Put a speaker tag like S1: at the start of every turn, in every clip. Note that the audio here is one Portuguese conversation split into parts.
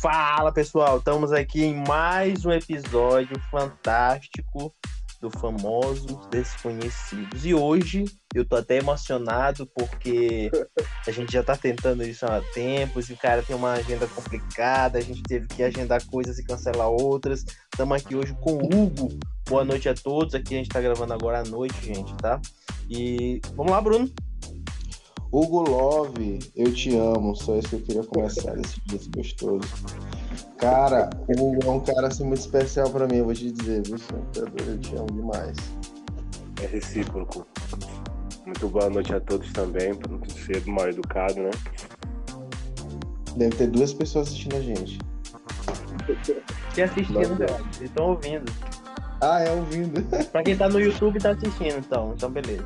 S1: Fala pessoal, estamos aqui em mais um episódio fantástico do famoso Desconhecidos. E hoje eu tô até emocionado porque a gente já tá tentando isso há tempos e o cara tem uma agenda complicada, a gente teve que agendar coisas e cancelar outras. Estamos aqui hoje com o Hugo. Boa noite a todos. Aqui a gente tá gravando agora à noite, gente, tá? E vamos lá, Bruno.
S2: Hugo Love, eu te amo. Só isso que eu queria começar desse dia gostoso. Cara, o Hugo é um cara assim muito especial pra mim, eu vou te dizer, viu, senhor? Eu te amo demais.
S3: É recíproco. Muito boa noite a todos também, para não ser mal educado, né?
S2: Deve ter duas pessoas assistindo a gente.
S1: Que assistindo. Eles estão ouvindo.
S2: Ah, é ouvindo.
S1: pra quem tá no YouTube tá assistindo, então. Então, beleza.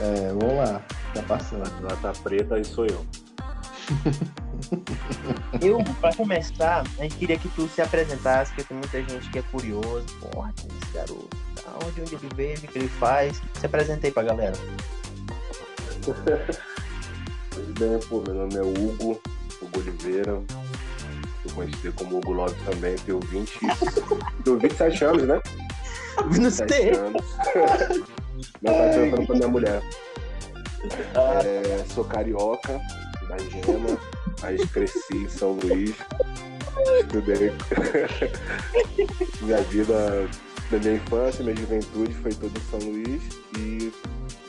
S2: É, vamos lá. Tá passando.
S3: Tá preta e sou eu.
S1: Eu, pra começar, a gente queria que tu se apresentasse, porque tem muita gente que é curioso. Porra, quem é esse garoto? Onde, onde ele veio, o que ele faz? Se apresentei pra galera.
S3: Pois bem, pô, meu nome é Hugo, Hugo Oliveira. Eu conhecido como Hugo Love também, tenho 20. tenho 27 anos, né?
S1: Não sei.
S3: anos. Não tá perguntando pra minha mulher. É, sou carioca, da Gema, mas cresci em São Luís. Estudei. minha vida da minha infância, minha juventude foi toda em São Luís. E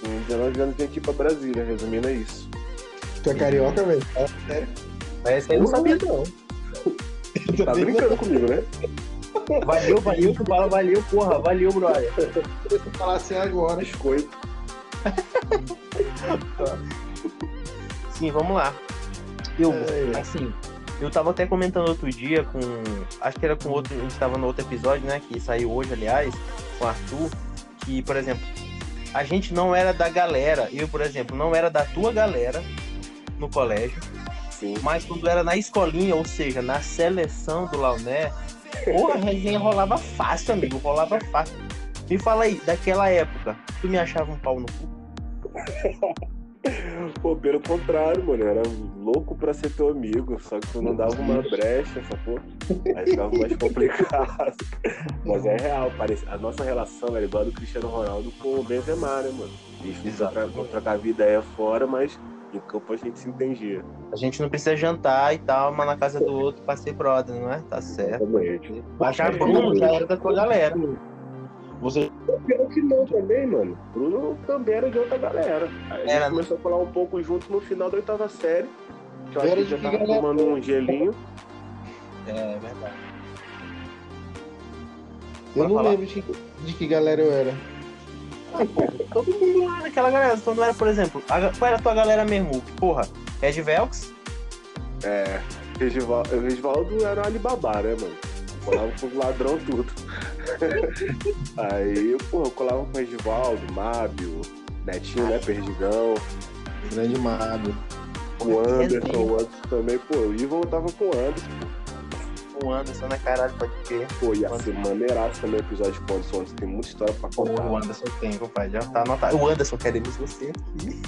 S3: com 19 anos vim aqui pra Brasília, resumindo é isso.
S2: Tu é carioca, velho? Fala sério.
S1: Aí eu não sabia, não.
S3: Tá brincando comigo, né?
S1: Valeu, valeu, tu fala valeu, porra, valeu, brother.
S2: Eu vou falar assim agora.
S3: Biscoito.
S1: Sim, vamos lá. Eu,
S2: É.
S1: assim, eu tava até comentando outro dia com. Acho que era com outro. A gente tava no outro episódio, né? Que saiu hoje, aliás, com o Arthur. Que, por exemplo, a gente não era da galera. Eu, por exemplo, não era da tua galera no colégio.
S3: Sim.
S1: Mas quando era na escolinha, ou seja, na seleção do Launé, porra, a resenha rolava fácil, amigo. Rolava fácil. Me fala aí, daquela época, tu me achava um pau no cu?
S3: Pô, pelo contrário, mano, eu era louco pra ser teu amigo, só que tu não dava uma brecha, sacou? Aí ficava mais complicado. Mas é real, parece, a nossa relação era igual a do Cristiano Ronaldo com o Benzema, né, mano? A
S1: Exato.
S3: troca- não trocava ideia fora, mas em campo a gente se entendia.
S1: A gente não precisa jantar e tal, mas na casa do outro pra ser brother, não é? Tá certo.
S3: Exatamente.
S1: Baixar Bruno já era da tua galera.
S2: Você
S3: Pior que não também, mano. Bruno também era de outra galera. Aí a gente
S1: Era, né?
S3: começou a falar um pouco junto no final da oitava série. Que eu acho
S2: Era
S3: que já
S2: de
S3: tava
S2: galera?
S3: tomando um gelinho.
S1: É verdade.
S2: Eu
S1: Vai
S2: não
S1: falar.
S2: lembro de, de que galera eu era.
S1: Todo mundo lá naquela galera. Então não era, por exemplo, a- qual era a tua galera mesmo? Porra, Red Velks?
S3: É, Regival- o Regivaldo era um Alibaba, né, mano? Colava com os ladrão tudo. Aí, pô, eu colava com o Regivaldo, Mábio, Netinho, né, Perdigão,
S2: Grande Mábio.
S3: o Anderson, o Anderson também, pô, eu ia e voltava com o Anderson,
S1: O Anderson, né, caralho, pode crer.
S3: pô, ia ser maneiraço também o episódio com o Anderson, Anderson tem muita história pra contar.
S1: O Anderson tem, papai, já tá anotado. O Anderson, queremos você aqui.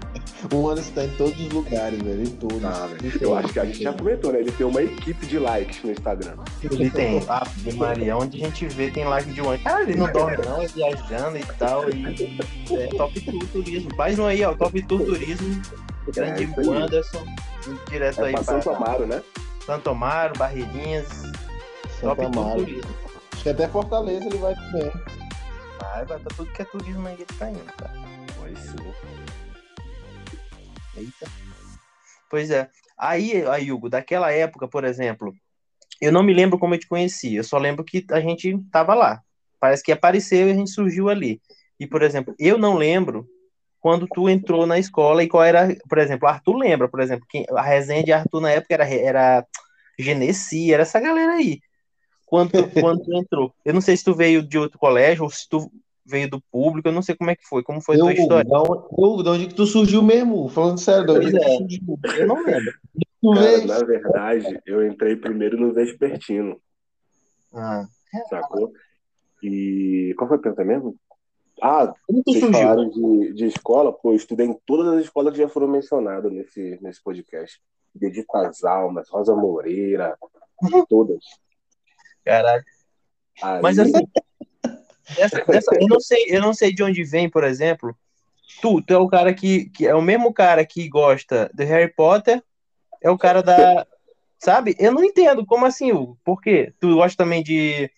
S2: O Anderson tá em todos os lugares, velho. Em todos.
S3: Ah, velho, eu acho que a gente já comentou, né? Ele tem uma equipe de likes no Instagram.
S1: Ele tem. Ave Maria, onde a gente vê tem live de um. Cara, ele não dorme não, é viajando e tal. E é top tour turismo. Mais um aí, ó, top tour turismo. Grande
S3: É.
S1: Anderson. Direto
S3: É
S1: aí
S3: pra Santo Amaro, né?
S1: Santo Amaro, Barreirinhas. Top
S2: Santa
S1: tour
S2: Amaro.
S1: turismo.
S2: Acho que até Fortaleza ele vai também.
S1: Vai, vai, tá tudo que é turismo aí ele tá indo, cara.
S3: Pois sim.
S1: Eita. Pois é. Aí, aí, Hugo, daquela época, por exemplo, eu não me lembro como eu te conheci, eu só lembro que a gente tava lá. Parece que apareceu e a gente surgiu ali. E, por exemplo, eu não lembro quando tu entrou na escola e qual era, por exemplo, Arthur lembra, por exemplo, quem, a resenha de Arthur na época era, era Genesi, era essa galera aí. Quando, quando tu entrou. Eu não sei se tu veio de outro colégio ou se tu veio do público, eu não sei como é que foi, como foi a
S2: Eu,
S1: tua história.
S2: da onde, Hugo, da onde que tu surgiu mesmo? Falando sério, da onde que tu
S1: é.
S2: surgiu?
S1: Eu não lembro.
S2: Tu
S3: Cara,
S2: veio?
S3: na verdade, eu entrei primeiro no Vespertino,
S1: Ah,
S3: sacou? E qual foi a pergunta mesmo? Ah,
S1: como tu
S3: vocês
S1: surgiu?
S3: falaram de, de escola, pô, eu estudei em todas as escolas que já foram mencionadas nesse, nesse podcast. Dedito às Almas, Rosa Moreira, todas.
S1: Caralho.
S3: Aí,
S1: Mas essa, essa, essa- eu não sei, eu não sei de onde vem, por exemplo. Tu, tu é o cara que, que é o mesmo cara que gosta de Harry Potter, é o cara da, sabe? Eu não entendo como assim, Hugo? Por quê? Tu gosta também de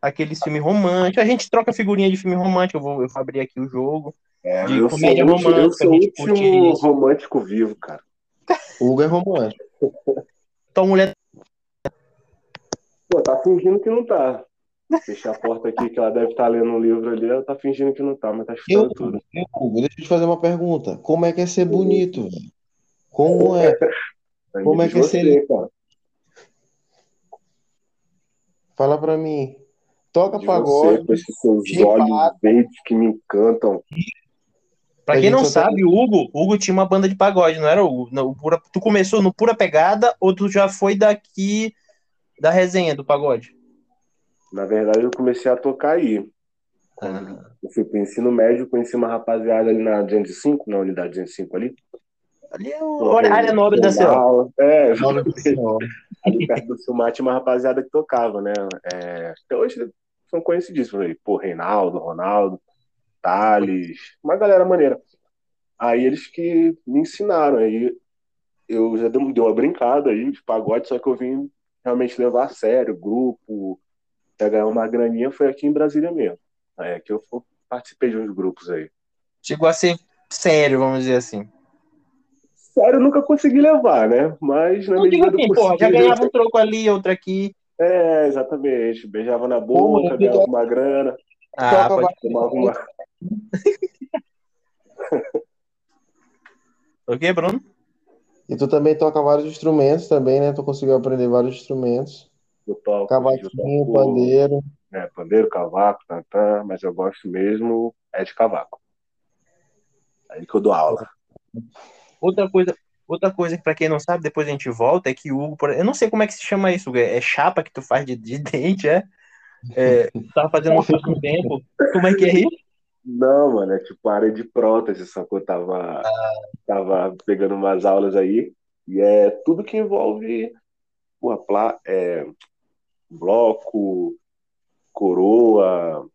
S1: aqueles filmes românticos. A gente troca figurinha de filme romântico. Eu vou, eu vou abrir aqui o jogo.
S3: é,
S1: de
S3: eu
S1: comédia
S3: sou, o último- eu
S1: romântica,
S3: sou o
S1: a gente curte
S3: último
S1: isso.
S3: romântico vivo, cara.
S2: O Hugo é romântico.
S1: Tua mulher
S3: Pô, tá fingindo que não tá. Fechar a porta aqui, que ela deve estar lendo um livro ali, ela tá fingindo que não tá, mas tá
S2: Eu,
S3: escutando tudo.
S2: eu, Hugo, deixa eu te fazer uma pergunta. Como é que é ser bonito, velho? Como é? Como é que é ser-
S3: cara.
S2: Fala pra mim. Toca
S3: De
S2: pagode.
S3: você, com esses seus olhos verdes que me encantam.
S1: Pra quem não sabe, o Hugo, o Hugo tinha uma banda de pagode, não era, Hugo? Não, o Pura- tu começou no Pura Pegada ou tu já foi daqui da resenha do pagode?
S3: Na verdade, eu comecei a tocar aí.
S1: Ah,
S3: Eu fui pro ensino médio, conheci uma rapaziada ali na 205, na unidade 205 ali.
S1: ali é o- área nobre da CO.
S3: É,
S2: Nobre
S3: ali perto do Silmar tinha uma rapaziada que tocava, né? É, até hoje são conhecidíssimos aí. Pô, Reinaldo, Ronaldo, Thales, uma galera maneira. Aí eles que me ensinaram. Aí eu já dei uma brincada aí de pagode, só que eu vim realmente levar a sério, grupo, até ganhar uma graninha foi aqui em Brasília mesmo. É que eu participei de uns grupos aí.
S1: Chegou a ser sério, vamos dizer assim.
S3: Sério, eu nunca consegui levar, né? Mas na
S1: Não digo
S3: medida do
S1: assim, porra, já
S3: possível-
S1: ganhava um troco ali, outro aqui.
S3: É, exatamente. Beijava na
S2: Pô,
S3: boca,
S2: mano,
S3: ganhava uma grana,
S1: Ah, pode...
S3: tomava uma.
S1: O quê, Bruno?
S2: E tu também toca vários instrumentos também, né? Tu conseguiu aprender vários instrumentos.
S3: Eu toco, eu
S2: Cavaquinho, pandeiro.
S3: é, pandeiro, cavaco, tantã, mas eu gosto mesmo é de cavaco. Aí que eu dou aula.
S1: Outra coisa, outra coisa que pra quem não sabe, depois a gente volta, é que o Hugo, eu não sei como é que se chama isso, Hugo, é chapa que tu faz de, de dente, é? é tu tava fazendo um pouco tempo. Como é que é isso?
S3: Não, mano, é tipo área de prótese, só que eu tava, tava pegando umas aulas aí, e é tudo que envolve porra, plá, é, bloco, coroa,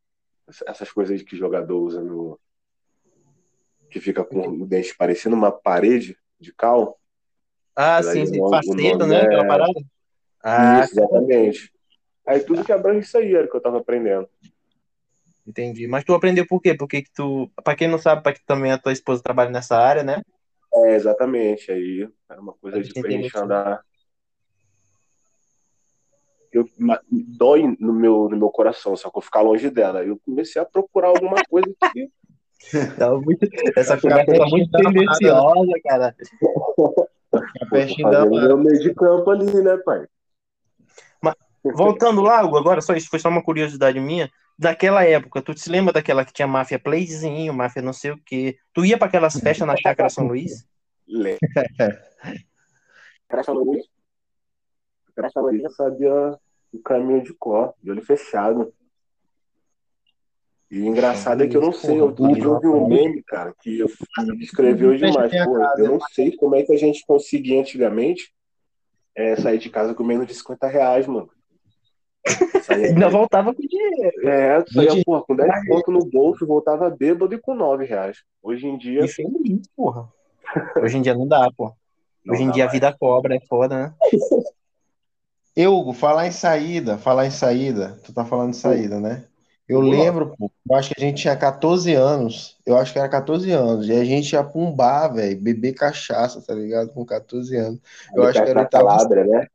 S3: essas coisas que jogador usa no. que fica com o dente parecendo uma parede de cal.
S1: Ah, sim, sim,
S3: nome-
S1: faceta, né?
S3: é-
S1: Aquela parada. Ah,
S3: Isso, exatamente. Aí tudo que abrange isso aí era o que eu tava aprendendo.
S1: entendi. Mas tu aprendeu por quê? Porque que tu, pra quem não sabe, pra que também a tua esposa trabalha nessa área, né?
S3: É, exatamente. Aí era uma coisa
S1: Entendi,
S3: diferente
S1: entendi.
S3: andar. Eu, dói no meu, no meu coração, só que eu ficar longe dela. Eu comecei a procurar alguma coisa que.
S1: Muito- essa conversa tá muito tendenciosa, cara.
S2: Pertinho da
S3: meu meio de campo ali, né, pai?
S1: Voltando lá, agora só isso foi só uma curiosidade minha. Daquela época, tu se lembra daquela que tinha máfia playzinho, máfia não sei o quê? Tu ia pra aquelas festas na Chácara São Luís?
S3: Lê. Crash Luiz. Crash Luiz eu sabia o caminho de cor, de olho fechado. E o engraçado é que eu não sei, eu vi um meme, cara, que eu- me descreveu demais. Pô, eu não sei como é que a gente conseguia antigamente é, sair de casa com menos de 50 reais, mano. Saía,
S1: Ainda voltava com dinheiro.
S3: é, saía, porra, com 10 pontos no bolso, voltava bêbado e com 9 reais. Hoje em dia.
S1: E feliz, porra. Hoje em dia não dá, pô. Hoje em dia a vida cobra, é foda, né?
S2: Eu, Hugo, falar em saída, falar em saída, tu tá falando de saída, né? Eu lembro, pô, eu acho que a gente tinha 14 anos, eu acho que era 14 anos, e a gente ia pra um bar, velho, beber cachaça, tá ligado? Com 14 anos. Eu acho que era oitavo-
S3: Calabria, né?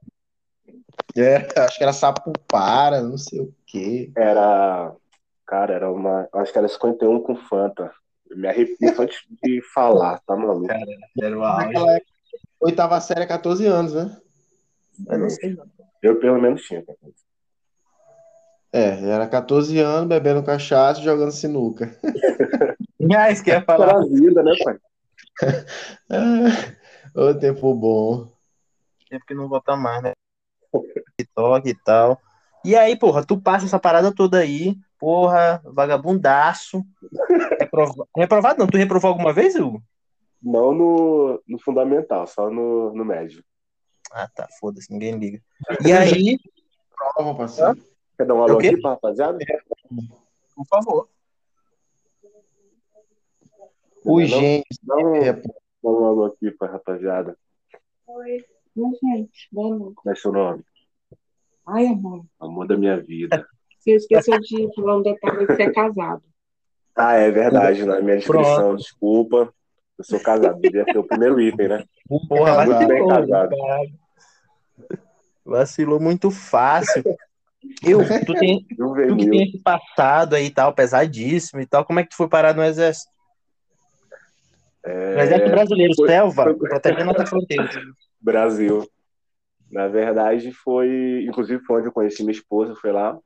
S2: É, acho que era Sapupara, não sei o quê.
S3: Era. Cara, era uma. Acho que era 51 com Fanta. Eu me arrepio só de, falar, tá maluco?
S1: Era o
S2: Naquela época, oitava série é 14 anos, né?
S1: Eu não sei. não.
S3: Eu pelo menos tinha. cara.
S2: É, era 14 anos, bebendo cachaça e jogando sinuca.
S1: Ah, isso que ia falar.
S3: Era a vida, né, pai?
S2: Ah, Ô tempo bom.
S1: Tempo que não volta mais, né? TikTok e tal. E aí, porra, tu passa essa parada toda aí, porra, vagabundaço. Reprova... Reprovado não, tu reprovou alguma vez, Hugo?
S3: Não no, no fundamental, só no, no médio.
S1: Ah, tá, foda-se, ninguém liga. E aí.
S2: Prova, parceiro.
S3: Quer dar um
S1: É
S3: alô
S1: o
S3: aqui pra rapaziada?
S1: Por favor.
S2: Os
S3: Não?
S2: gênios.
S3: Dá um,
S2: É,
S3: dá um alô aqui pra rapaziada.
S4: Oi. Oi, gente. Boa noite.
S3: Como é seu nome?
S4: Ai, amor.
S3: Amor da minha vida.
S4: Você esqueceu de falar um detalhe que você é casado.
S3: Ah, é verdade, na minha descrição, desculpa. Eu sou casado, devia ser o primeiro item, né?
S1: Porra,
S3: Muito bem casado.
S1: caralho. Vacilou muito fácil. Eu, tu, tem, tu que tem esse passado aí e tal, pesadíssimo e tal, como é que tu foi parar no exército? No exército brasileiro,
S3: foi-
S1: selva,
S3: foi-
S1: protegendo nossa fronteira.
S3: Brasil. Na verdade, foi. Inclusive, foi onde eu conheci minha esposa, foi lá.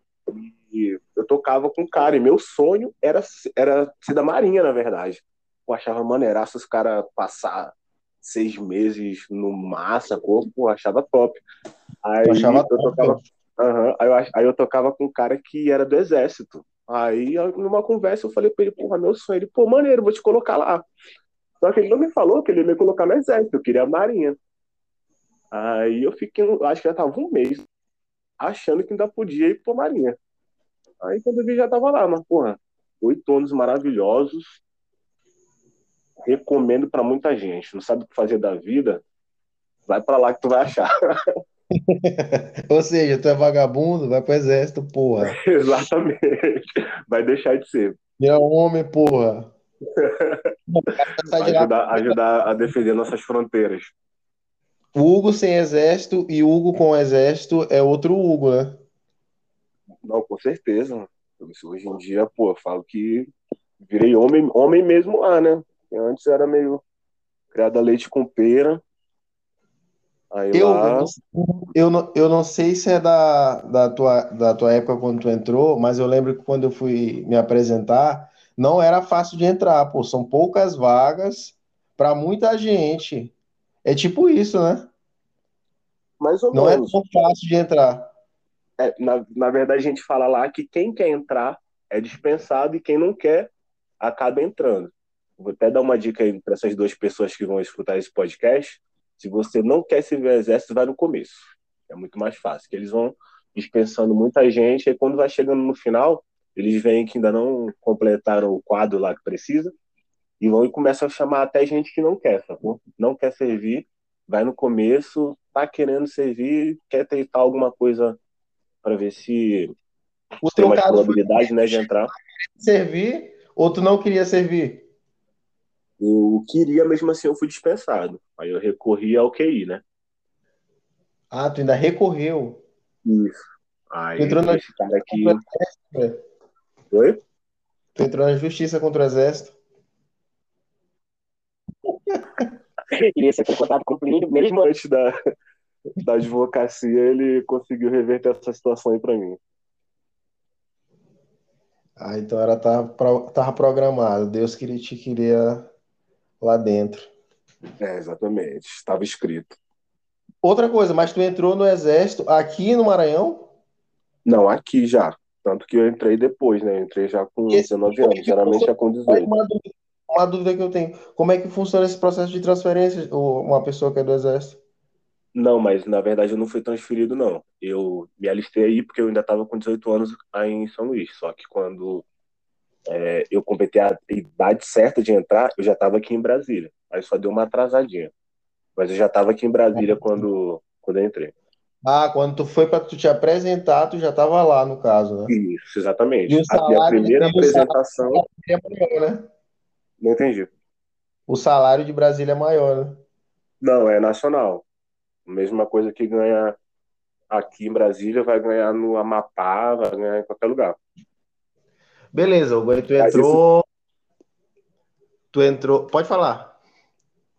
S3: E eu tocava com um cara, e meu sonho era, era ser da Marinha, na verdade. Eu achava maneiraço os caras passar seis meses no mar, sacou? Pô, achava top. Aí
S2: Eu achava
S3: eu
S2: top,
S3: tocava. Aham, aí, eu, aí eu tocava com um cara que era do exército. Aí, numa conversa, eu falei pra ele, porra, meu sonho. Ele, pô, maneiro, vou te colocar lá. Só que ele não me falou que ele ia me colocar no exército, eu queria a marinha. Aí eu fiquei, acho que já tava um mês, achando que ainda podia ir pra marinha. Aí quando eu vi, já tava lá, mas, porra, oito anos maravilhosos. Recomendo pra muita gente. Não sabe o que fazer da vida? Vai pra lá que tu vai achar.
S2: Ou seja, tu é vagabundo, vai pro exército, porra.
S3: Exatamente. Vai deixar de ser.
S2: Vira homem, porra.
S3: Ajudar, ajudar a defender nossas fronteiras.
S2: Hugo sem exército e Hugo com exército é outro Hugo, né?
S3: Não, com certeza. Hoje em dia, pô, eu falo que virei homem, homem mesmo lá, né? Antes era meio criado a leite com pera. Aí
S2: Eu,
S3: lá,
S2: eu, não, eu não sei se é da, da, tua, da tua época quando tu entrou, mas eu lembro que quando eu fui me apresentar, não era fácil de entrar, pô. São poucas vagas para muita gente. É tipo isso, né?
S3: mais ou
S2: Não é
S3: menos.
S2: tão fácil de entrar.
S3: É, na, na verdade, a gente fala lá que quem quer entrar é dispensado e quem não quer acaba entrando. Vou até dar uma dica aí para essas duas pessoas que vão escutar esse podcast. Se você não quer servir o exército, vai no começo. É muito mais fácil, que eles vão dispensando muita gente, e quando vai chegando no final, eles veem que ainda não completaram o quadro lá que precisa, e vão e começam a chamar até gente que não quer, sacou? Não quer servir, vai no começo, tá querendo servir, quer tentar alguma coisa para ver se
S2: O
S3: tem mais probabilidade né, de entrar.
S2: servir ou tu não queria servir?
S3: Eu queria, mesmo assim, eu fui dispensado. Aí eu recorri ao QI, né?
S2: Ah, tu ainda recorreu.
S3: Isso. Aí
S2: Tu entrou na
S3: esse cara aqui.
S2: É.
S3: Oi?
S2: Tu entrou na justiça contra o exército.
S3: Queria ser contratado com o Plínio, mesmo antes da, da advocacia, ele conseguiu reverter essa situação aí pra mim.
S2: Ah, então era tava, tava programado. Deus queria te queria lá dentro.
S3: É, exatamente. Estava escrito.
S2: Outra coisa, mas tu entrou no exército aqui no Maranhão?
S3: Não, aqui já. Tanto que eu entrei depois, né? Eu entrei já com
S2: Esse-
S3: 19 anos, geralmente é com 18.
S2: Uma dúvida, uma dúvida que eu tenho. Como é que funciona esse processo de transferência, uma pessoa que é do exército?
S3: Não, mas na verdade eu não fui transferido, não. Eu me alistei aí porque eu ainda estava com 18 anos aí em São Luís. Só que quando é, eu completei a idade certa de entrar, eu já estava aqui em Brasília. Aí só deu uma atrasadinha. Mas eu já estava aqui em Brasília quando, quando eu entrei.
S2: Ah, quando tu foi para tu te apresentar, tu já estava lá, no caso, né?
S3: Isso, exatamente.
S2: E o
S3: A,
S2: salário
S3: primeira
S2: salário-
S3: apresentação.
S2: É maior, né?
S3: Não entendi.
S2: O salário de Brasília é maior, né?
S3: Não, é nacional. Mesma coisa que ganha aqui em Brasília, vai ganhar no Amapá, vai ganhar em qualquer lugar.
S2: Beleza, Hugo, aí tu entrou. Tu entrou. Pode falar.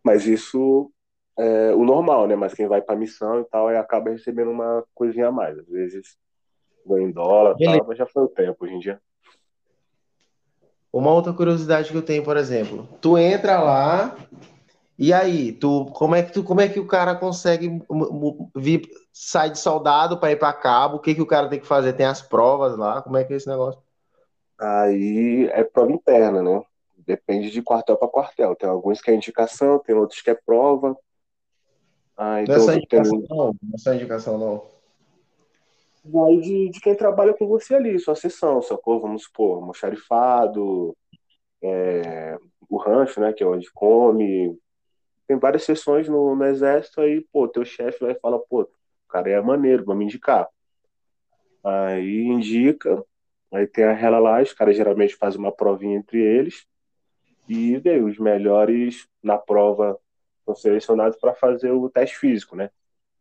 S3: Mas isso é o normal, né? Mas quem vai pra missão e tal, aí acaba recebendo uma coisinha a mais. Às vezes ganha em dólar e
S2: Beleza.
S3: tal, mas já foi o tempo hoje em dia.
S2: Uma outra curiosidade que eu tenho, por exemplo, tu entra lá e aí, tu como é que tu como é que o cara consegue vir sai de soldado para ir para cabo? O que que o cara tem que fazer? Tem as provas lá? Como é que é esse negócio?
S3: Aí é prova interna, né? Depende de quartel para quartel. Tem alguns que é indicação, tem outros que é prova. Ah,
S2: Não é
S3: então
S2: só
S3: eu
S2: indicação,
S3: tenho-
S2: não. Não é só indicação, não.
S3: vai de, de quem trabalha com você ali, sua sessão, sacou? Vamos supor, almoxarifado, é, o rancho, né, que é onde come. Tem várias sessões no, no exército, aí, pô, teu chefe vai falar, pô, o cara é maneiro, vamos indicar. Aí indica, aí tem a rela lá, os caras geralmente fazem uma provinha entre eles, e daí os melhores na prova são selecionados para fazer o teste físico, né?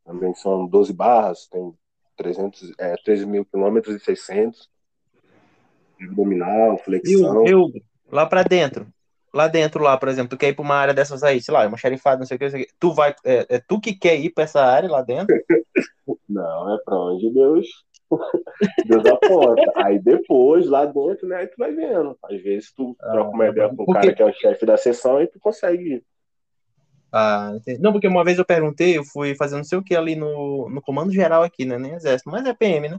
S3: Também são 12 barras, tem 300, é, 13 mil quilômetros e 600. Abdominal,
S1: E
S3: flexão.
S1: o eu, lá pra dentro. Lá dentro, lá, por exemplo, tu quer ir pra uma área dessas aí, sei lá, uma xerifada, não sei o que, não sei o que. Tu vai. É, é tu que quer ir pra essa área lá dentro?
S3: Não, é pra onde Deus, Deus aponta. Aí depois, lá dentro, né, aí tu vai vendo. Às vezes tu troca uma ideia com o cara que é o chefe da sessão e tu consegue ir.
S1: Ah, não, porque uma vez eu perguntei, eu fui fazer não sei o que ali no, no comando geral aqui, né? Nem exército, mas é PM, né?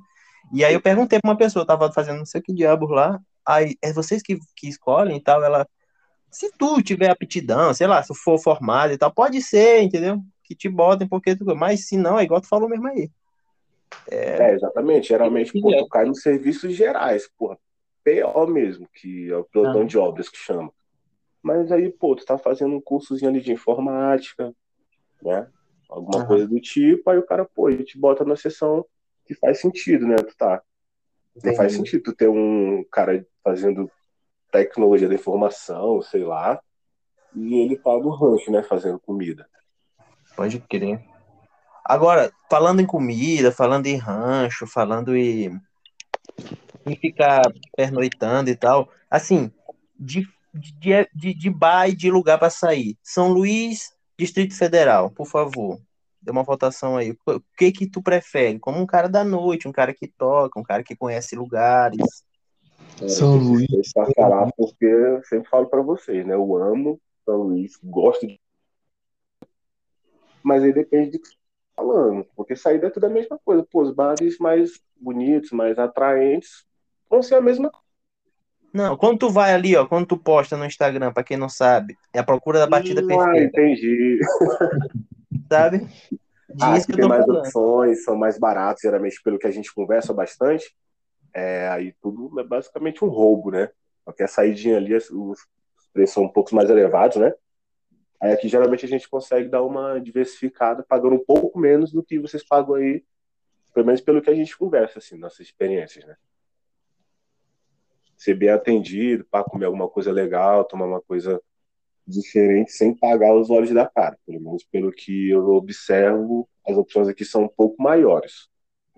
S1: E aí eu perguntei pra uma pessoa, eu tava fazendo não sei o que diabos lá, aí é vocês que, que escolhem e tal, ela. Se tu tiver aptidão, sei lá, se for formado e tal, pode ser, entendeu? Que te botem, porque tu. Mas se não, é igual tu falou mesmo aí.
S3: É, exatamente. Geralmente, pô,
S1: É.
S3: tu cai nos serviços gerais, porra. PO mesmo, que é o pelotão
S1: Ah.
S3: de obras que chama. Mas aí, pô, tu tá fazendo um cursozinho ali de informática, né? Alguma
S1: Aham.
S3: coisa do tipo, aí o cara, pô, ele te bota na sessão que faz sentido, né? Tu tá. Não faz
S1: Entendi.
S3: sentido tu ter um cara fazendo tecnologia da informação, sei lá, e ele tá no rancho, né? Fazendo comida.
S1: Pode crer. Agora, falando em comida, falando em rancho, falando em, em ficar pernoitando e tal, assim, de, de, de, de bar e de lugar para sair. São Luís, Distrito Federal, por favor. Dê uma votação aí. O que que tu prefere? Como um cara da noite, um cara que toca, um cara que conhece lugares.
S3: Cara,
S2: São Luís.
S3: porque eu sempre falo pra vocês, né? Eu amo São Luís, gosto de. Mas aí depende de falando, porque saída é tudo a mesma coisa. Pô, os bares mais bonitos, mais atraentes vão ser a mesma coisa.
S1: Não, quando tu vai ali, ó, quando tu posta no Instagram, para quem não sabe, é a procura da batida
S3: Ah,
S1: perfeita,
S3: entendi.
S1: sabe?
S3: Ah,
S1: Diz
S3: aqui
S1: que
S3: tem mais
S1: falando.
S3: opções, são mais baratos, geralmente, pelo que a gente conversa bastante. É, aí tudo é basicamente um roubo, né? Qualquer saidinha ali, os preços são um pouco mais elevados, né? Aí aqui geralmente a gente consegue dar uma diversificada, pagando um pouco menos do que vocês pagam aí, pelo menos pelo que a gente conversa, assim, nossas experiências, né? Ser bem atendido, para comer alguma coisa legal, tomar uma coisa diferente sem pagar os olhos da cara. Pelo menos pelo que eu observo, as opções aqui são um pouco maiores.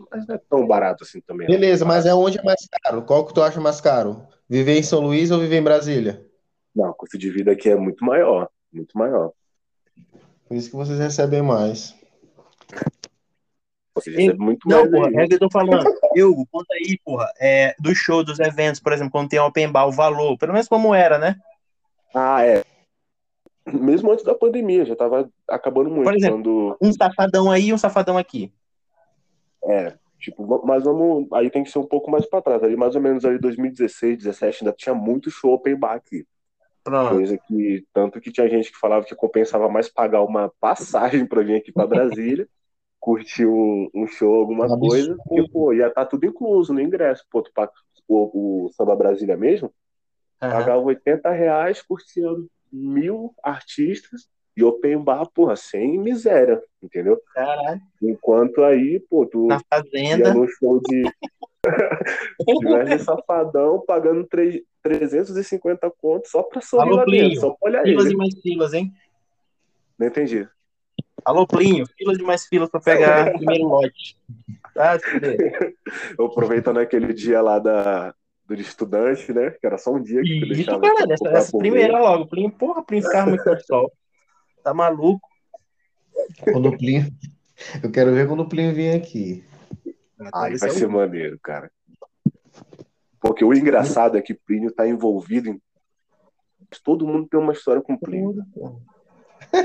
S3: Mas não é tão barato assim também.
S2: Beleza, mas é onde é mais caro? Qual que tu acha mais caro? Viver em São Luís ou viver em Brasília?
S3: Não, o custo de vida aqui é muito maior. Muito maior.
S2: Por isso que vocês recebem mais.
S3: Você muito
S1: Não,
S3: mais
S1: porra, é o que eu tô falando. Eu, conta aí, porra, é, dos shows, dos eventos, por exemplo, quando tem open bar, o valor, pelo menos como era, né?
S3: Ah, é. Mesmo antes da pandemia, já tava acabando muito.
S1: Por exemplo,
S3: quando,
S1: Um safadão aí e um safadão aqui.
S3: é, tipo, mas vamos. Aí tem que ser um pouco mais pra trás. Ali, mais ou menos ali 2016, 17, ainda tinha muito show open bar aqui.
S1: Pronto.
S3: Coisa que, tanto que tinha gente que falava que compensava mais pagar uma passagem pra vir aqui pra Brasília, curtir um, um show, alguma
S2: Um absurdo.
S3: coisa, porque, pô, ia estar tudo incluso no ingresso. Pô, tu paga o, o Samba Brasília mesmo,
S1: Aham.
S3: pagava 80 reais curtindo mil artistas e open bar, porra, sem miséria, entendeu?
S1: Caralho.
S3: Enquanto aí, pô, tu
S1: Na
S3: ia
S1: fazenda.
S3: num show de Wesley Safadão pagando tre- 350 contos só pra sorrir
S1: Alô,
S3: lá dentro,
S1: Plinho.
S3: só pra olhar
S1: Filas
S3: ele.
S1: e mais filas, hein?
S3: Não entendi.
S1: Alô, Plinho. Filas e mais filas pra pegar primeiro lote. Tá, fuder.
S3: Eu aproveitando aquele dia lá da, do estudante, né? Que era só um dia que
S1: Isso,
S3: deixava
S1: cara,
S3: pra
S1: essa, essa primeira logo. Plinho, porra, Plinho ficava muito no sol. Tá maluco?
S2: Quando o Plinio... Eu quero ver quando o Plinio vir aqui.
S3: Aí
S1: Esse
S3: vai
S1: é
S3: ser maneiro, cara. Porque o engraçado é que Plínio tá envolvido em. Todo mundo tem uma história com Plínio.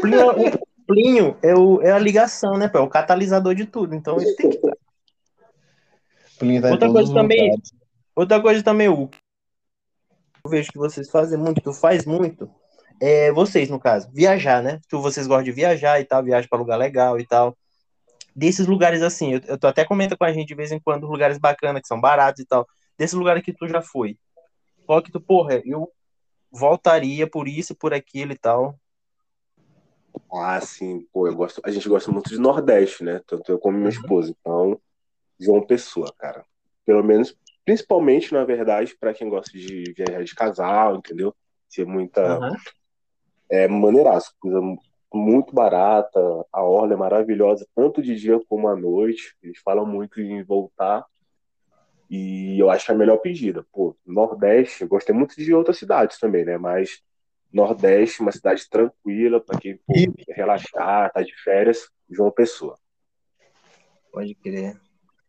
S1: Plinio, o Plinio é, o, é a ligação, né, pô? É o catalisador de tudo. Então ele tem que.
S2: O Plinio tá
S1: Outra coisa também-
S2: lugares.
S1: Outra coisa também, o eu vejo que vocês fazem muito, tu faz muito, É, vocês, no caso, viajar, né? Que vocês gostam de viajar e tal, viagem para lugar legal e tal. Desses lugares assim, eu, eu tô até comenta com a gente de vez em quando lugares bacanas, que são baratos e tal. Desses lugares que tu já foi. Qual que tu, porra, eu voltaria por isso, por aquilo e tal.
S3: Ah, sim, pô, eu gosto. A gente gosta muito de Nordeste, né? Tanto eu como minha esposa. Então, João Pessoa, cara. Pelo menos, principalmente, na verdade, para quem gosta de viajar de casal, entendeu? Ser muita.
S1: Aham.
S3: É maneiraço, coisa muito barata, a orla é maravilhosa, tanto de dia como à noite. Eles falam muito em voltar. E eu acho que é a melhor pedida. Pô, Nordeste, eu gostei muito de outras cidades também, né? Mas Nordeste, uma cidade tranquila para quem pô, relaxar, tá de férias, João Pessoa.
S1: Pode crer.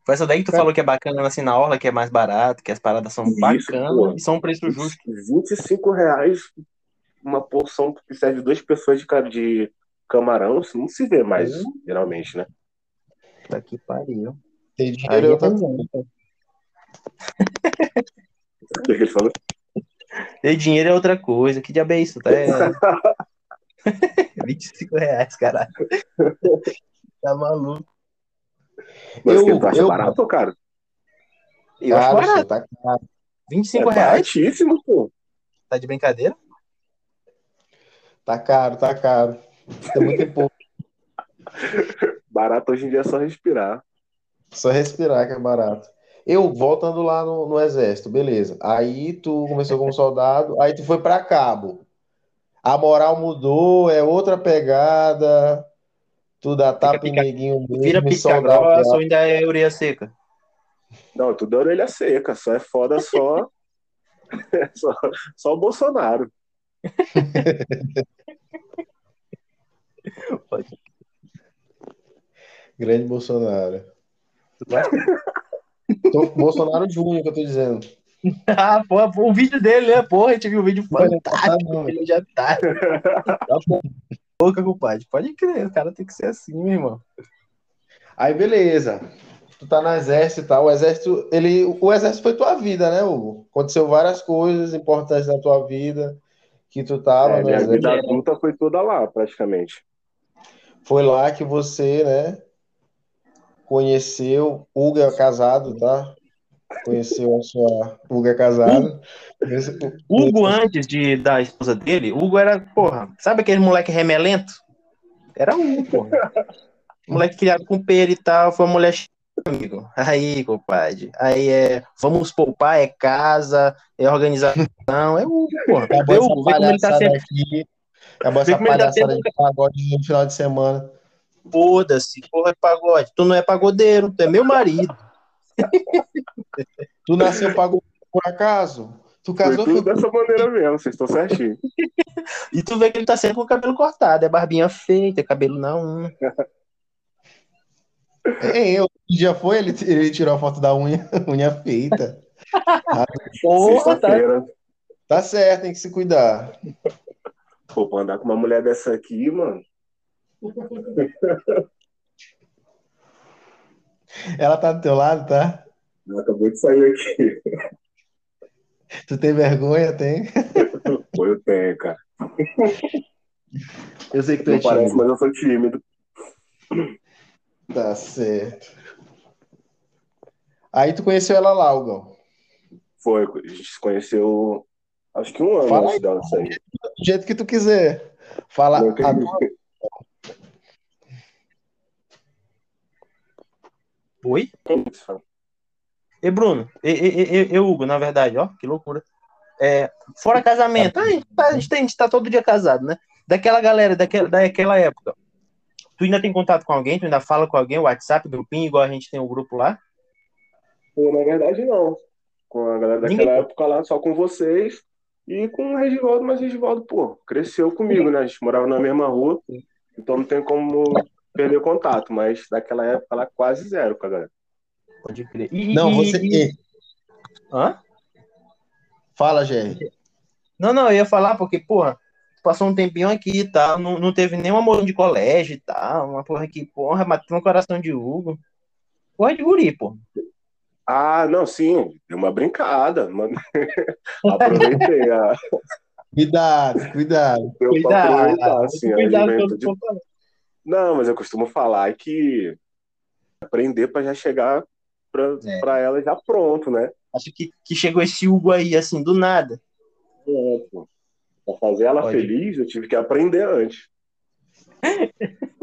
S1: Foi essa daí que tu falou que é bacana assim na orla, que é mais barato, que as paradas são
S3: Isso,
S1: bacanas
S3: pô.
S1: e são um preço justo.
S3: 25 reais uma porção que serve duas pessoas de, de camarão, isso não se vê mais,
S1: Hum.
S3: geralmente, né?
S1: Tá que pariu.
S2: Tem dinheiro é
S1: é
S2: outra
S1: bom.
S2: coisa.
S3: O que ele falou?
S1: E dinheiro é outra coisa. Que diabo é isso? Tá é... 25 reais, caralho. Tá maluco.
S3: Mas
S2: Eu-
S3: tu acha
S2: eu-
S3: barato ou caro?
S1: Eu acho barato.
S2: tá caro.
S1: 25
S3: é
S1: reais?
S3: baratíssimo, pô.
S1: Tá de brincadeira?
S2: Tá caro, tá caro. Tem muito imposto.
S3: Barato hoje em dia é só respirar.
S2: Só respirar que é barato. Eu voltando lá no, no exército, beleza. Aí tu começou como soldado, aí tu foi pra cabo. A moral mudou, é outra pegada. Tu dá tapa em
S1: pica-
S2: neguinho mesmo,
S1: Vira pica grossa ainda é ureia seca?
S3: Não, tudo é orelha seca, só é foda só. só, só o Bolsonaro.
S2: Grande Bolsonaro. Tô- Bolsonaro Júnior que eu tô dizendo.
S1: ah, porra, o vídeo dele, né? Porra, a gente viu o vídeo fantástico.
S2: Tá.
S1: Ele já tá. Tá bom. Boca, compadre. Pode crer, o cara tem que ser assim, meu irmão.
S2: Aí beleza. Tu tá no exército e tal. O exército, ele, o exército foi tua vida, né, Hugo? Aconteceu várias coisas importantes na tua vida que tu tava
S3: É,
S2: no
S3: minha
S2: exército.
S3: vida adulta foi toda lá, praticamente.
S2: Foi lá que você, né, conheceu. Hugo é casado, tá? Conheceu a sua. Hugo é casado.
S1: Hugo, antes de da esposa dele, Hugo era, porra, sabe aquele moleque remelento? Era Hugo, porra. Moleque criado com pera e tal, foi uma mulher amigo. Aí, compadre. Aí é, vamos poupar, é casa, é organização, é Hugo, porra.
S2: Essa
S1: Hugo, vê como ele tá
S2: aqui. Acabou essa
S1: tá
S2: palhaçada de pagode no final de semana.
S1: Foda-se, porra de pagode. Tu não é pagodeiro, tu é meu marido.
S2: Tu nasceu pagodeiro por acaso? Tu
S3: Foi
S2: casou
S3: tudo
S2: foi
S3: dessa maneira mesmo, vocês estão certinho.
S1: E tu vê que ele tá sempre com o cabelo cortado, é barbinha feita, é cabelo na unha.
S2: É, eu. Dia foi, ele, ele tirou a foto da unha, unha feita.
S1: Porra, tá.
S3: Sexta-feira.
S2: Tá certo, tem que se cuidar.
S3: Pô, pra andar com uma mulher dessa aqui, mano.
S2: Ela tá do teu lado, tá?
S3: Ela acabou de sair aqui.
S2: Tu tem vergonha, tem?
S3: Pô, eu tenho, cara.
S2: Eu sei que tu é
S3: parece,
S2: tímido.
S3: mas eu sou tímido.
S2: Tá certo. Aí tu conheceu ela lá, Hugão.
S3: Foi, a gente se conheceu acho que um ano
S2: Fala
S3: antes dela sair.
S2: Do jeito que tu quiser. Fala
S3: Não
S2: a
S3: entendi.
S2: tua
S1: Oi? E Bruno, e, e, e, e Hugo, na verdade, ó, que loucura. É, fora casamento, a gente, tá, a, gente tem- a gente tá todo dia casado, né? Daquela galera, daquela, daquela época, tu ainda tem contato com alguém? Tu ainda fala com alguém, WhatsApp, grupinho, igual a gente tem o grupo lá?
S3: Pô, na verdade, não. Com a galera daquela
S1: Ninguém.
S3: época lá, só com vocês e com o Regivaldo, mas o Regivaldo, pô, cresceu comigo, né? A gente morava na mesma rua, então não tem como perder contato, mas daquela época lá, quase zero com a galera.
S1: Pode crer. E-
S2: Não, você.
S1: e- Hã?
S2: Fala, Jerry.
S1: Não, não, eu ia falar porque, porra, passou um tempinho aqui e tal, não, não teve nenhum amor de colégio e tal, uma porra que, porra, matou no coração de Hugo. Porra de guri, pô.
S3: Ah, não, sim, deu uma brincada, mano. Aproveitei a,
S2: Cuidado, cuidado.
S3: Eu pra
S1: Cuidado,
S3: assim,
S1: cuidado falar.
S3: Não, mas eu costumo falar que aprender pra já chegar pra,
S1: É.
S3: pra ela já pronto, né?
S1: Acho que, que chegou esse Hugo aí, assim, do nada.
S3: É, pô. Pra fazer ela
S1: Pode.
S3: feliz, eu tive que aprender antes.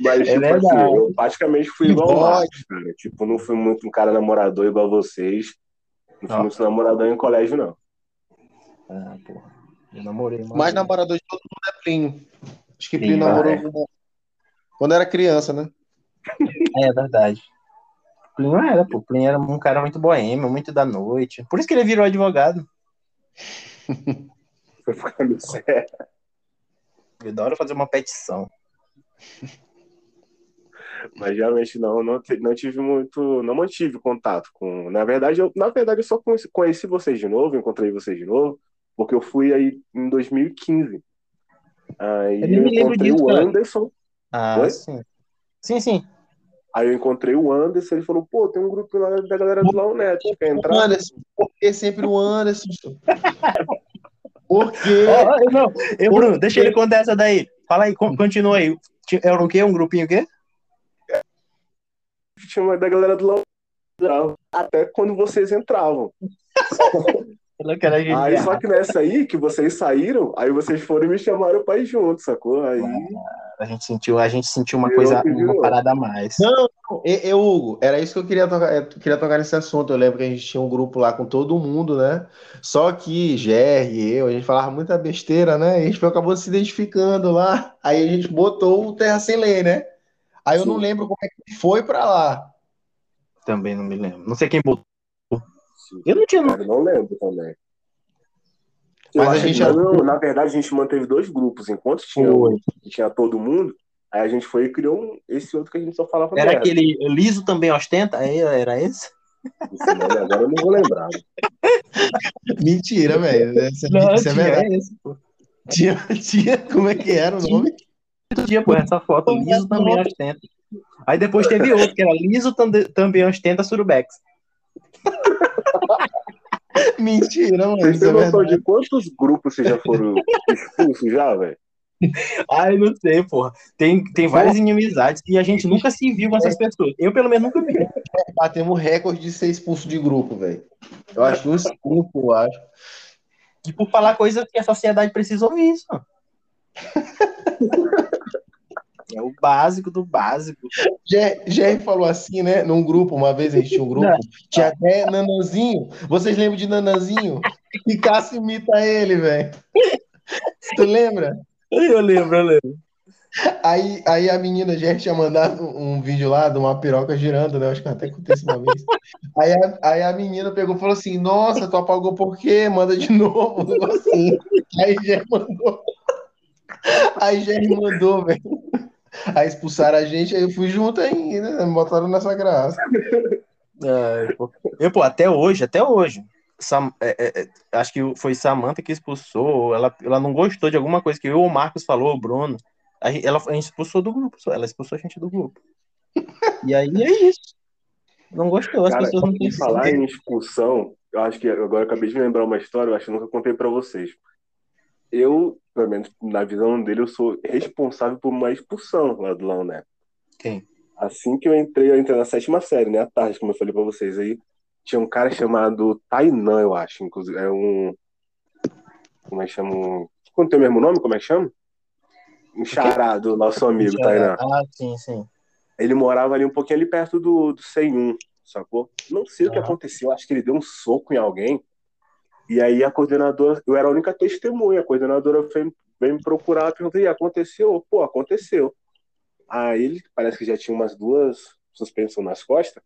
S3: Mas,
S1: É
S3: tipo assim, eu praticamente fui igual. Marcos, cara. Tipo, não fui muito um cara namorador igual vocês. Não fui
S1: Ó.
S3: muito namorador em colégio, não.
S1: Ah, porra. Eu namorei
S2: Mais
S1: vez.
S2: namorador de todo mundo é Plínio. Acho que
S1: Plínio,
S2: namorou
S1: é.
S2: quando era criança, né?
S1: É verdade. Plínio era, pô. Plínio era um cara muito boêmio, muito da noite. Por isso que ele virou advogado.
S3: Foi ficar no sério.
S1: Eu adoro fazer uma petição.
S3: Mas realmente não, não, não tive muito, não mantive contato com. Na verdade, eu, na verdade, eu só conheci, conheci vocês de novo, encontrei vocês de novo, porque eu fui aí em 2015. Aí
S1: Eu
S3: eu encontrei
S1: disso,
S3: o
S1: cara.
S3: Anderson,
S1: Ah,
S3: Oi?
S1: sim. Sim, sim.
S3: aí eu encontrei o Anderson, ele falou, pô, tem um grupo lá da galera do Lau Neto, quer entrar?
S2: Anderson, por que sempre o Anderson? Por quê?
S1: Ó, ó, eu não. Eu, Bruno, deixa ele contar essa daí. Fala aí, con- continua aí. Era o quê? Um grupinho o quê?
S3: Tinha uma da galera do Neto, até quando vocês entravam. Aí só que nessa aí, que vocês saíram, aí vocês foram e me chamaram pra ir junto, sacou? Aí
S1: A gente sentiu, a gente sentiu uma coisa, uma parada a mais.
S2: E, e, Hugo, era isso que eu queria tocar, eu queria tocar nesse assunto. Eu lembro que a gente tinha um grupo lá com todo mundo, né? Só que e eu, a gente falava muita besteira, né? E a gente acabou se identificando lá. Aí a gente botou o Terra Sem Lei, né? Aí eu não
S3: Sim.
S2: lembro como é que foi pra lá.
S1: Também não me lembro. Não sei quem botou. Eu não tinha.
S3: Cara, não lembro também.
S2: Mas
S3: Eu
S2: a gente
S3: não, na verdade, a gente manteve dois grupos. Enquanto tinha, tinha todo mundo, aí a gente foi e criou um- esse outro que a gente só falava
S1: Era
S3: merda.
S1: aquele liso também ostenta? Aí Era esse?
S3: Esse nome agora eu não vou lembrar.
S2: Mentira, velho. Isso, é- é
S1: tinha
S2: verdade.
S1: esse, pô.
S2: Tinha, tinha, como é que era o nome?
S1: Dia, pô, essa foto, liso também ostenta. Aí depois teve outro, que era liso também ostenta surubex.
S2: Mentira, mano.
S3: Vocês
S2: é
S3: têm noção
S2: verdade.
S3: de quantos grupos vocês já foram expulsos já, velho?
S1: Ai, não sei, porra. Tem, tem várias inimizades e a gente nunca se viu com essas pessoas. Eu, pelo menos, nunca vi.
S2: Batemos recorde de ser expulso de grupo, velho. Eu acho que uns cinco, eu acho.
S1: E por falar coisas que a sociedade precisa ouvir isso. É o básico do básico.
S2: Jer- Jerry falou assim, né? Num grupo, uma vez a gente tinha um grupo, tinha até Nananzinho. Vocês lembram de Nananzinho? Que Cássio imita ele, velho. Tu lembra?
S1: Eu lembro, eu lembro.
S2: Aí, aí a menina Jerry tinha mandado um vídeo lá de uma piroca girando, né? Acho que até aconteceu uma vez. Aí a, aí a menina pegou e falou assim: Nossa, tu apagou por quê? Manda de novo. assim. Aí Jerry mandou. Aí Jerry mandou, velho. Aí expulsaram a gente, aí eu fui junto ainda, né? Me botaram nessa graça.
S1: Eu, pô, até hoje, até hoje. Sam- é, é, é, acho que foi Samantha que expulsou. Ela, ela não gostou de alguma coisa que eu ou o Marcos falou, o Bruno. A gente, ela, a gente expulsou do grupo, ela expulsou a gente do grupo. E aí é isso. Não gostou, as
S3: Cara,
S1: pessoas não têm
S3: falar em expulsão, eu acho que agora eu acabei de lembrar uma história, eu acho que nunca contei pra vocês. Eu, pelo menos na visão dele, eu sou responsável por uma expulsão lá do Lão Neto.
S1: Quem?
S3: Assim que eu entrei, eu entrei na sétima série, né? À tarde, como eu falei pra vocês aí. Tinha um cara chamado Tainan, eu acho, inclusive. É um. Como é que chama? Quando tem o mesmo nome, como é que chama? Um xará do nosso amigo, Tainan.
S1: Ah, sim, sim.
S3: Ele morava ali um pouquinho ali perto do, do 101, sacou? Não sei o que aconteceu, acho que ele deu um soco em alguém. E aí a coordenadora, eu era a única testemunha, a coordenadora veio, veio me procurar, perguntei, aconteceu? Pô, aconteceu. Aí ele, parece que já tinha umas duas suspensões nas costas,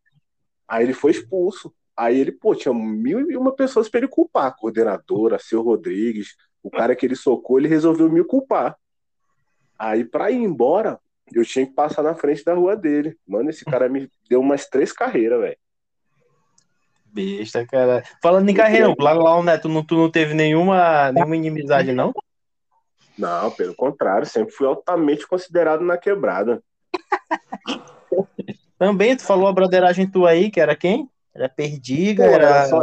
S3: aí ele foi expulso. Aí ele, pô, tinha mil e uma pessoas pra ele culpar, a coordenadora, seu Rodrigues, o cara que ele socou, ele resolveu me culpar. Aí pra ir embora, eu tinha que passar na frente da rua dele. Mano, esse cara me deu umas três carreiras, velho.
S1: Besta, cara. Falando em carreira, lá, lá, né, tu não, tu não teve nenhuma, nenhuma inimizade, não?
S3: Não, pelo contrário, sempre fui altamente considerado na quebrada.
S1: Também, tu falou a broderagem tua aí, que era quem? Era perdiga,
S3: Pô,
S1: era.
S3: só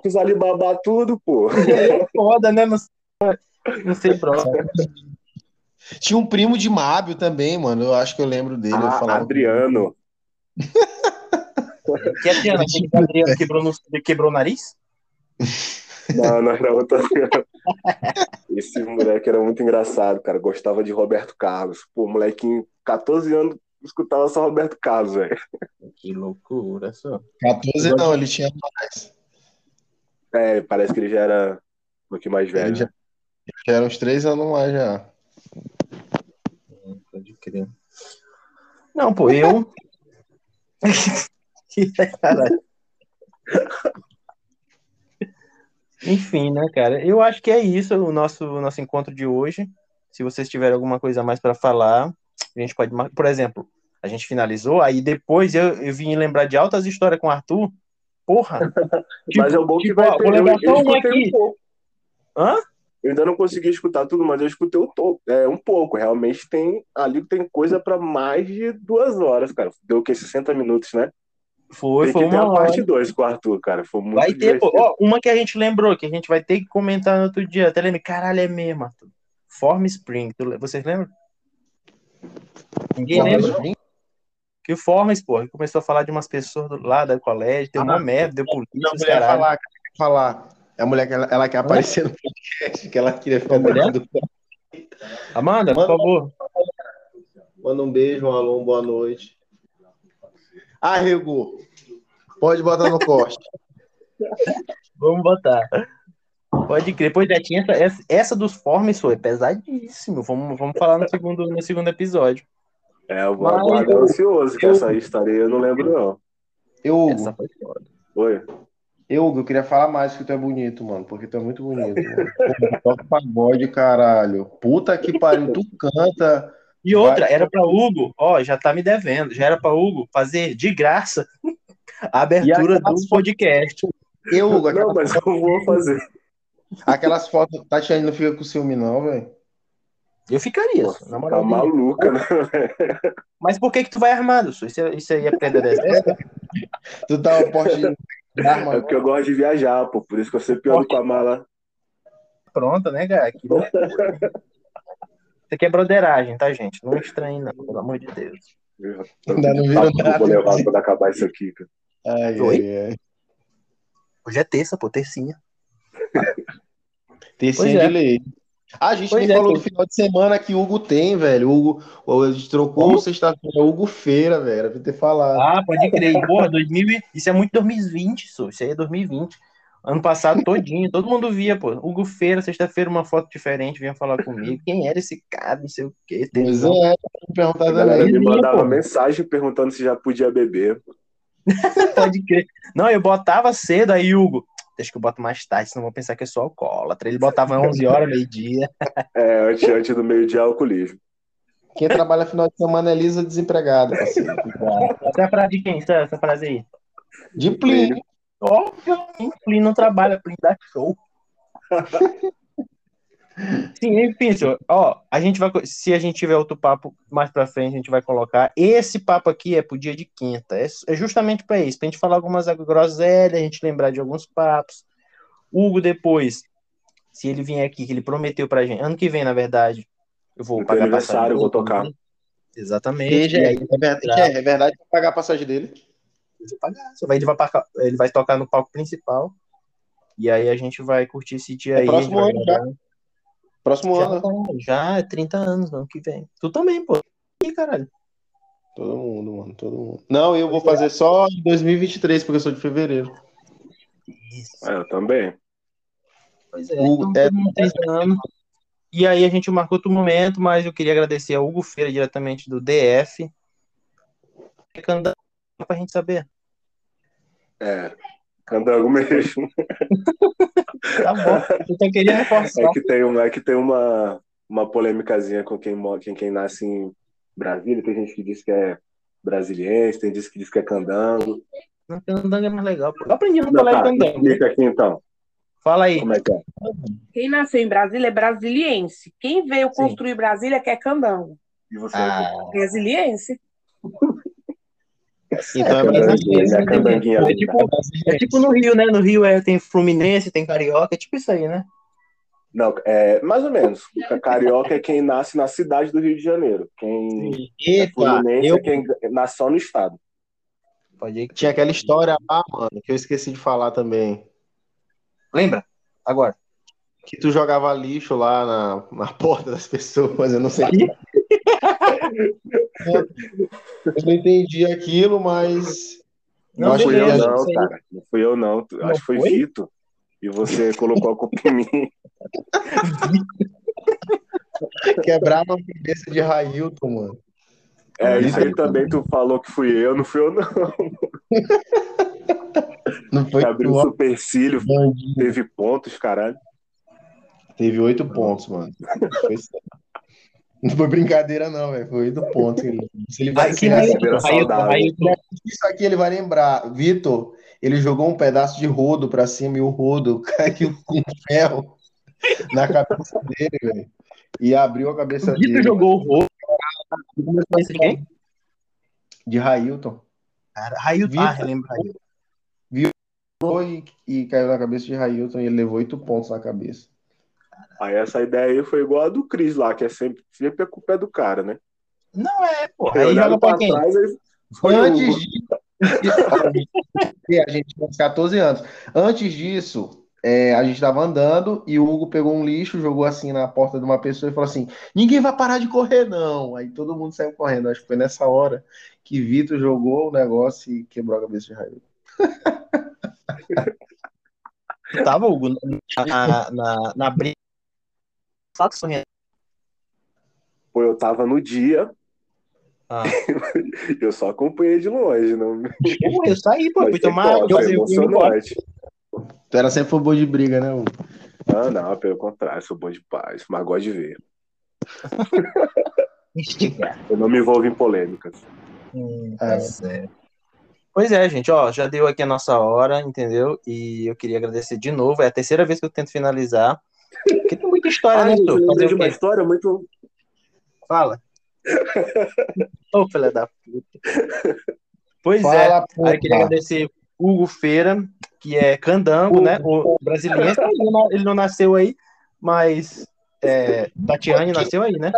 S3: com os Alibaba tudo, pô.
S1: É foda, né? Não sei, não sei pra
S2: Tinha um primo de Mábio também, mano. Eu acho que eu lembro dele. eu
S3: Ah,
S2: falava-
S3: Adriano.
S1: Que Adriano, aquele que o Adriano quebrou, no, quebrou o nariz?
S3: Não, não era outro Adriano. Esse moleque era muito engraçado, cara. Gostava de Roberto Carlos. Pô, molequinho, 14 anos, escutava só Roberto Carlos, velho.
S1: Que loucura, só.
S2: 14 não, ele tinha mais.
S3: É, parece que ele já era um pouquinho mais velho.
S2: Ele já, já era uns 3 anos mais já.
S1: Pode crer. Não, pô, eu. Que Caralho. Enfim, né, cara? Eu acho que é isso o nosso, o nosso encontro de hoje. Se vocês tiverem alguma coisa a mais para falar, a gente pode. Por exemplo, a gente finalizou, aí depois eu, eu vim lembrar de altas histórias com o Arthur. Porra!
S3: Mas é o bom que
S1: tipo,
S3: vai
S1: ó, vou
S3: eu
S1: só um
S3: escutei
S1: aqui.
S3: um pouco.
S1: Hã?
S3: Eu ainda não consegui escutar tudo, mas eu escutei um, to- é, um pouco. Realmente tem ali tem coisa pra mais de duas horas, cara. Deu o quê? 60 minutos, né?
S1: Foi,
S3: tem
S1: foi uma
S3: parte 2 com o Arthur, cara. Foi muito
S1: Vai ter, pô. Ó, uma que a gente lembrou, que a gente vai ter que comentar no outro dia. Até lembra, caralho, é mesmo, Arthur. Form Spring. Vocês lembram? Ninguém lembra? Que Formas, que começou a falar de umas pessoas lá do colégio, deu uma
S2: Ah,
S1: merda, deu polícia, os caralho.
S2: falar, falar. É a mulher que ela, ela quer aparecer no podcast, que ela queria ficar
S1: mulher?
S2: do...
S1: Amanda, por favor.
S2: Manda um beijo, um alô, boa noite. Arregou. Pode botar no corte.
S1: Vamos botar. Pode crer. Pois já tinha essa, essa, essa dos Formas, foi pesadíssimo. Vamos, vamos falar no segundo, no segundo episódio.
S3: É, eu vou
S1: Mas
S3: aguardar
S1: eu-
S3: ansioso que essa história eu não lembro, não.
S2: Eu,
S1: Essa
S2: Hugo,
S1: foi foda.
S3: Oi?
S2: eu, Hugo, eu queria falar mais que tu é bonito, mano, porque tu é muito bonito, Toca pagode, caralho. Puta que pariu, tu canta.
S1: E outra,
S2: Vai.
S1: era pra Hugo, ó, já tá me devendo, já era pra Hugo fazer de graça a abertura do podcast.
S2: Eu, Hugo,
S3: Não, mas eu vou fazer.
S2: Aquelas fotos, Tatiane não fica com ciúme, não, velho.
S1: Eu ficaria,
S3: Nossa,
S1: na
S3: Tá
S1: moral.
S3: maluca, né?
S1: Mas por que que tu vai armado? Su? Isso, isso aí é prenda do exército?
S2: Tu dá o porte de arma.
S3: É porque eu gosto de viajar, pô. Por isso que eu sempre ando com a mala.
S1: Pronta, né, cara? Que loucura. Isso aqui é broderagem, tá, gente? Não estranhe, não, pelo amor de Deus.
S2: Ainda não
S3: Tá,
S2: virou
S3: eu
S2: nada.
S3: vou levar quando acabar isso aqui, cara.
S2: Ai,
S1: Oi?
S2: ai, ai.
S1: Hoje é terça, pô, tercinha.
S2: Tercinha
S1: Pois é.
S2: de lei. Ah, a gente
S1: Pois
S2: nem
S1: é,
S2: falou do final de semana que o Hugo tem, velho. O Hugo, a gente trocou sexta-feira, Hugo Feira, velho. Pra ter falado.
S1: Ah, pode crer. Porra, 2000, e- isso é muito 2020, Su. Isso aí é 2020. Ano passado todinho, todo mundo via, pô. Hugo Feira, sexta-feira, uma foto diferente, vinha falar comigo. Quem era esse cara, não sei o quê.
S2: Pois é, pra perguntar
S3: A galera
S2: também.
S3: me mandava
S1: pô.
S3: mensagem perguntando se já podia beber.
S1: Pode crer. Não, eu botava cedo, aí, Hugo. Deixa que eu boto mais tarde, senão vão pensar que eu sou alcoólatra. Ele botava 11 horas, meio-dia.
S3: É, antes, antes do meio-dia, alcoolismo.
S2: Quem trabalha final de semana é Lisa desempregada, parceiro.
S1: Essa é a frase de quem? Essa, essa frase aí?
S2: De Plínio.
S1: Obviamente, Plin não trabalha, Plin dá show. Sim, enfim, senhor. Ó, a gente vai. Se a gente tiver outro papo mais pra frente, a gente vai colocar. Esse papo aqui é pro dia de quinta. É, é justamente pra isso, pra gente falar algumas groselhas, a gente lembrar de alguns papos. Hugo, depois, se ele vier aqui, que ele prometeu pra gente, ano que vem, na verdade, eu vou
S3: teu
S1: pagar
S3: aniversário, eu vou
S1: passagem
S3: tocar.
S1: dele. Exatamente.
S2: Seja,
S1: E
S2: é,
S1: aí,
S2: verdade, é, é verdade vou pagar a passagem dele.
S1: eu vou pagar. Só vai- Ele vai, ele vai tocar no palco principal. E aí a gente vai curtir esse dia
S2: É
S1: aí.
S2: próximo ano
S1: gravar.
S2: Próximo
S1: Já,
S2: ano.
S1: tá, já é 30 anos ano que vem. Tu também, pô. Ih, caralho.
S2: Todo mundo, mano, todo mundo. Não, eu vou fazer só em 2023, porque eu sou de fevereiro.
S1: Isso.
S3: É, eu também.
S1: Pois é,
S2: O-
S1: então,
S2: é-
S1: todo mundo 30 anos. E aí a gente marcou outro momento, mas eu queria agradecer a Hugo Feira, diretamente do DF. Candidato pra gente saber.
S3: É. Candango mesmo.
S1: Tá bom. Eu só queria reforçar.
S3: É que tem, uma, é que tem uma, uma polêmicazinha com quem, quem, quem nasce em Brasília. Tem gente que diz que é brasiliense, tem gente que diz que é candango.
S1: Não, Candango é mais legal. pô. Eu aprendi no colégio
S3: tá,
S1: Candango.
S3: explica aqui então.
S1: Fala aí.
S3: Como é que é?
S4: Quem nasceu em Brasília é brasiliense. Quem veio
S1: Sim.
S4: construir Brasília quer candango.
S3: E você?
S1: Ah,
S4: Brasiliense.
S1: Então é
S3: Candanguinha,
S1: brasileiro.
S3: né? Candanguinha
S1: É tipo, é tipo no Rio, né? No Rio é, tem Fluminense, tem Carioca, é tipo isso aí, né?
S3: Não, é mais ou menos. O carioca é quem nasce na cidade do Rio de Janeiro. Quem é fluminense
S1: eu
S3: é quem nasce só no estado.
S1: pode ir.
S2: Tinha aquela história lá, mano, que eu esqueci de falar também.
S1: Lembra? Agora.
S2: Que tu jogava lixo lá na, na porta das pessoas, eu não sei. eu não entendi aquilo, mas.
S1: Não,
S3: Não, fui eu não, cara. Não fui eu não.
S1: Não
S3: Acho que foi
S1: foi?
S3: Vito. E você colocou a culpa em mim.
S2: quebrava a cabeça de Railton, mano.
S3: É, isso aí também tu falou que fui eu, não fui eu não.
S2: Não foi
S3: Abriu o supercílio, teve pontos, caralho.
S2: Teve oito pontos, mano. Foi. Não foi brincadeira, não, velho. Foi oito pontos. Se ele vai se. Isso aqui ele vai lembrar. Vitor, ele jogou um pedaço de rodo pra cima e o rodo caiu com ferro na cabeça dele, velho. E abriu a cabeça
S1: O Vitor
S2: dele.
S1: jogou o. Esse de quem?
S2: De Railton.
S1: Cara, Railton. Ah, Railton.
S2: Foi e caiu na cabeça de Railton e ele levou oito pontos na cabeça.
S3: Aí essa ideia aí foi igual a do Cris lá, que é sempre, sempre a culpa é do cara, né?
S1: Não é, pô.
S3: Aí
S1: joga pra quem?
S3: trás, aí foi
S2: Antes
S3: o-
S2: disso, a gente tinha uns 14 anos. Antes disso, é, a gente tava andando e o Hugo pegou um lixo, jogou assim na porta de uma pessoa e falou assim: ninguém vai parar de correr, não. Aí todo mundo saiu correndo. Acho que foi nessa hora que Vitor jogou o negócio e quebrou a cabeça de Raio.
S1: Tu tava, Hugo, na, na, na briga. Que sorrindo.
S3: Pô, eu tava no dia,
S1: Ah.
S3: eu só acompanhei de longe, não.
S1: Pô, eu saí, pô. Fui tomar. eu
S3: foi emocionante.
S2: Tu era sempre favor de briga, né?
S3: Ah, não, pelo contrário, sou bom de paz, mas gosto de ver. Eu não me envolvo em polêmicas.
S1: Hum,
S2: É.
S1: tá certo. Pois é, gente, ó, já deu aqui a nossa hora, entendeu? E eu queria agradecer de novo. É a terceira vez que eu tento finalizar. muita história, né,
S3: Ah,
S1: tu?
S3: eu
S1: Fazer
S3: lembrei de uma
S1: quê?
S3: história muito.
S1: Fala. Ô, filha da puta. Pois é.
S2: Fala,
S1: Aí eu queria agradecer Hugo Feira, que é candango, né? O brasileiro. Ele não- Ele não nasceu aí, mas é, Tatiane nasceu aí, né?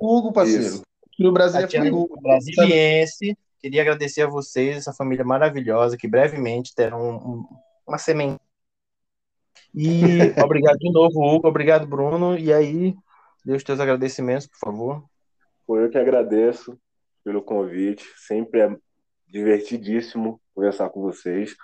S2: Hugo, parceiro. No Brasil é
S1: Tatiane,
S2: Hugo.
S1: brasiliense. Queria agradecer a vocês, essa família maravilhosa, que brevemente terão um- um- uma semente. E obrigado de novo, Hugo. Obrigado, Bruno. E aí, dê os teus agradecimentos, por favor.
S3: Foi eu que agradeço pelo convite. Sempre é divertidíssimo conversar com vocês.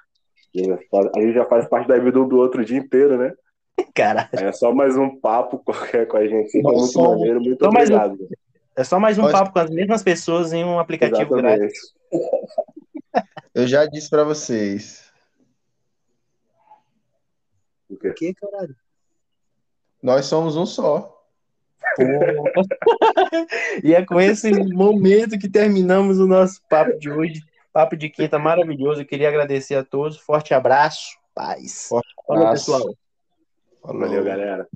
S3: A gente já faz parte da vida um do outro o dia inteiro, né?
S1: Cara,
S3: É só mais um papo qualquer com a gente. É
S2: Nós
S3: muito
S2: somos-
S3: maneiro. Muito
S1: Só mais um-
S3: obrigado.
S1: é só mais um
S2: Nós-
S1: papo com as mesmas pessoas em um aplicativo grátis.
S3: Exatamente.
S2: Eu já disse pra vocês.
S3: O quê?
S1: Que caralho?
S2: Nós somos um só.
S1: E é com esse momento que terminamos o nosso papo de hoje. Papo de quinta maravilhoso. Eu queria agradecer a todos. Forte abraço. Paz.
S2: Forte
S1: Falou,
S2: abraço.
S1: pessoal.
S2: Falou.
S3: Valeu, galera.